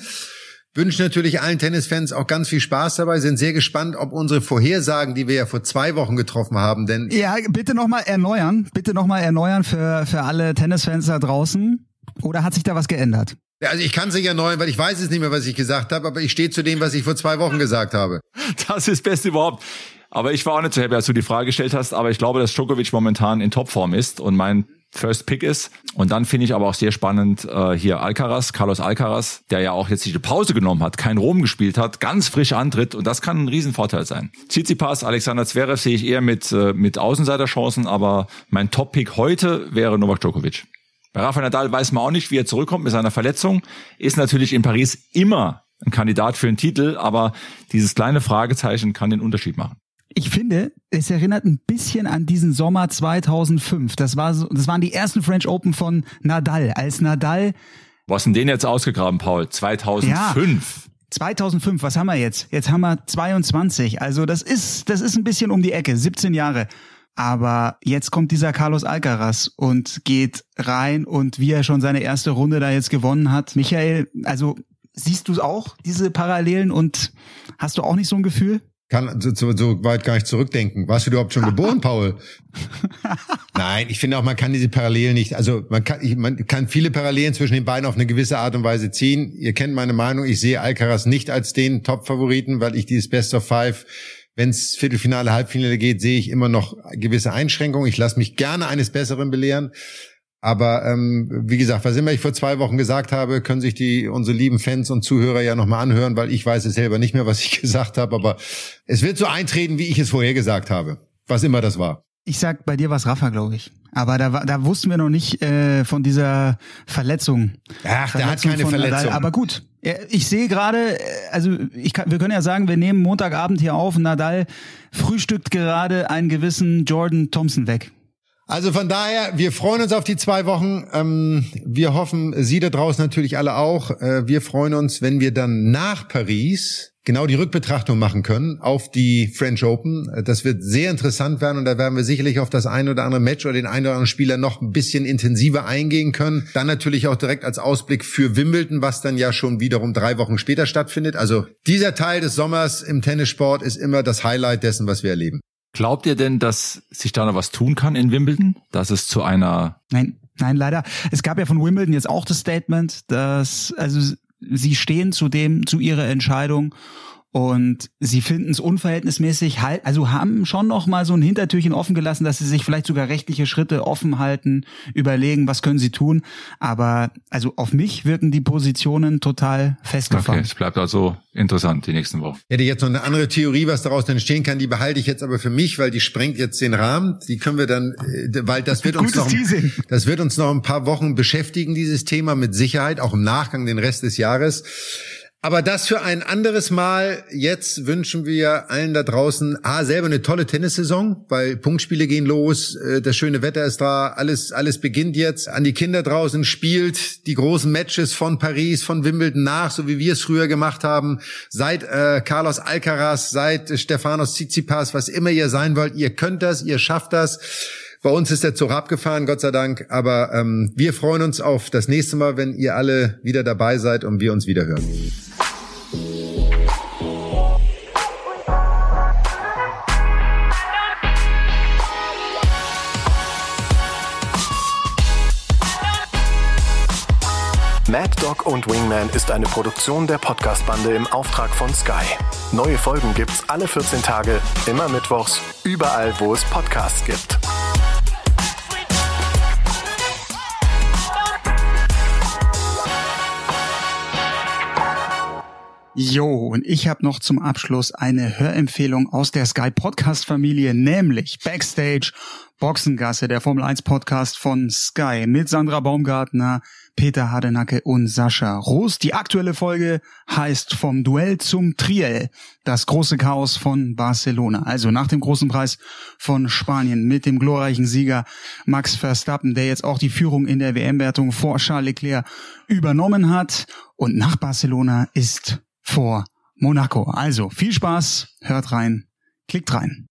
Wünschen natürlich allen Tennisfans auch ganz viel Spaß dabei, sind sehr gespannt, ob unsere Vorhersagen, die wir ja vor zwei Wochen getroffen haben, denn. Ja, bitte nochmal erneuern, bitte nochmal erneuern für, für alle Tennisfans da draußen. Oder hat sich da was geändert? Ja, also ich kann es nicht erneuern, weil ich weiß es nicht mehr, was ich gesagt habe, aber ich stehe zu dem, was ich vor zwei Wochen gesagt habe. Das ist das Beste überhaupt. Aber ich war auch nicht so happy, als du die Frage gestellt hast, aber ich glaube, dass Djokovic momentan in Topform ist und mein First Pick ist. Und dann finde ich aber auch sehr spannend äh, hier Alcaraz, Carlos Alcaraz, der ja auch jetzt eine Pause genommen hat, kein Rom gespielt hat, ganz frisch antritt und das kann ein Riesenvorteil sein. Tsitsipas, Alexander Zverev sehe ich eher mit, äh, mit Außenseiterchancen, aber mein Top-Pick heute wäre Novak Djokovic. Bei Rafael Nadal weiß man auch nicht, wie er zurückkommt mit seiner Verletzung. Ist natürlich in Paris immer ein Kandidat für einen Titel, aber dieses kleine Fragezeichen kann den Unterschied machen. Ich finde, es erinnert ein bisschen an diesen Sommer 2005. Das war so, das waren die ersten French Open von Nadal. Als Nadal. Was denn den jetzt ausgegraben, Paul? 2005. Ja. 2005, was haben wir jetzt? Jetzt haben wir 22. Also das ist, das ist ein bisschen um die Ecke, 17 Jahre. Aber jetzt kommt dieser Carlos Alcaraz und geht rein und wie er schon seine erste Runde da jetzt gewonnen hat. Michael, also siehst du auch diese Parallelen und hast du auch nicht so ein Gefühl? kann so, so weit gar nicht zurückdenken. Warst du überhaupt schon geboren, Paul? Nein, ich finde auch, man kann diese Parallelen nicht, also man kann, ich, man kann viele Parallelen zwischen den beiden auf eine gewisse Art und Weise ziehen. Ihr kennt meine Meinung, ich sehe Alcaraz nicht als den Top-Favoriten, weil ich dieses Best of Five wenn es Viertelfinale, Halbfinale geht, sehe ich immer noch gewisse Einschränkungen. Ich lasse mich gerne eines Besseren belehren. Aber ähm, wie gesagt, was immer ich vor zwei Wochen gesagt habe, können sich die unsere lieben Fans und Zuhörer ja nochmal anhören, weil ich weiß es selber nicht mehr, was ich gesagt habe. Aber es wird so eintreten, wie ich es vorher gesagt habe, was immer das war. Ich sag, bei dir war es Rafa, glaube ich. Aber da, war, da wussten wir noch nicht äh, von dieser Verletzung. Ach, Verletzung der hat keine Verletzung. Nadal. Aber gut, ich sehe gerade, äh, also ich kann, wir können ja sagen, wir nehmen Montagabend hier auf. Nadal frühstückt gerade einen gewissen Jordan Thompson weg. Also von daher, wir freuen uns auf die zwei Wochen. Ähm, wir hoffen, Sie da draußen natürlich alle auch. Äh, wir freuen uns, wenn wir dann nach Paris genau die Rückbetrachtung machen können auf die French Open. Äh, das wird sehr interessant werden und da werden wir sicherlich auf das ein oder andere Match oder den einen oder anderen Spieler noch ein bisschen intensiver eingehen können. Dann natürlich auch direkt als Ausblick für Wimbledon, was dann ja schon wiederum drei Wochen später stattfindet. Also dieser Teil des Sommers im Tennissport ist immer das Highlight dessen, was wir erleben. Glaubt ihr denn, dass sich da noch was tun kann in Wimbledon? Dass es zu einer Nein, nein, leider. Es gab ja von Wimbledon jetzt auch das Statement, dass also sie stehen zu dem zu ihrer Entscheidung und sie finden es unverhältnismäßig halt, also haben schon noch mal so ein Hintertürchen offen gelassen, dass sie sich vielleicht sogar rechtliche Schritte offen halten, überlegen, was können sie tun. Aber also auf mich wirken die Positionen total festgefahren. Okay, es bleibt also interessant die nächsten Wochen. Ich hätte jetzt noch eine andere Theorie, was daraus entstehen kann, die behalte ich jetzt aber für mich, weil die sprengt jetzt den Rahmen. Die können wir dann, äh, weil das wird uns noch, das wird uns noch ein paar Wochen beschäftigen, dieses Thema mit Sicherheit, auch im Nachgang den Rest des Jahres. Aber das für ein anderes Mal. Jetzt wünschen wir allen da draußen A, selber eine tolle Tennissaison, weil Punktspiele gehen los, äh, das schöne Wetter ist da, alles, alles beginnt jetzt. An die Kinder draußen spielt die großen Matches von Paris, von Wimbledon nach, so wie wir es früher gemacht haben. Seit äh, Carlos Alcaraz, seit Stefanos Tsitsipas, was immer ihr sein wollt, ihr könnt das, ihr schafft das. Bei uns ist der Zug abgefahren, Gott sei Dank. Aber ähm, wir freuen uns auf das nächste Mal, wenn ihr alle wieder dabei seid und wir uns wieder hören. Mad Dog und Wingman ist eine Produktion der Podcast-Bande im Auftrag von Sky. Neue Folgen gibt's alle 14 Tage, immer mittwochs, überall, wo es Podcasts gibt. Jo, und ich habe noch zum Abschluss eine Hörempfehlung aus der Sky Podcast Familie, nämlich Backstage Boxengasse, der Formel 1 Podcast von Sky mit Sandra Baumgartner, Peter Hardenacke und Sascha Roos. Die aktuelle Folge heißt Vom Duell zum Triell, das große Chaos von Barcelona. Also nach dem großen Preis von Spanien mit dem glorreichen Sieger Max Verstappen, der jetzt auch die Führung in der WM-Wertung vor Charles Leclerc übernommen hat. Und nach Barcelona ist vor Monaco. Also viel Spaß, hört rein, klickt rein.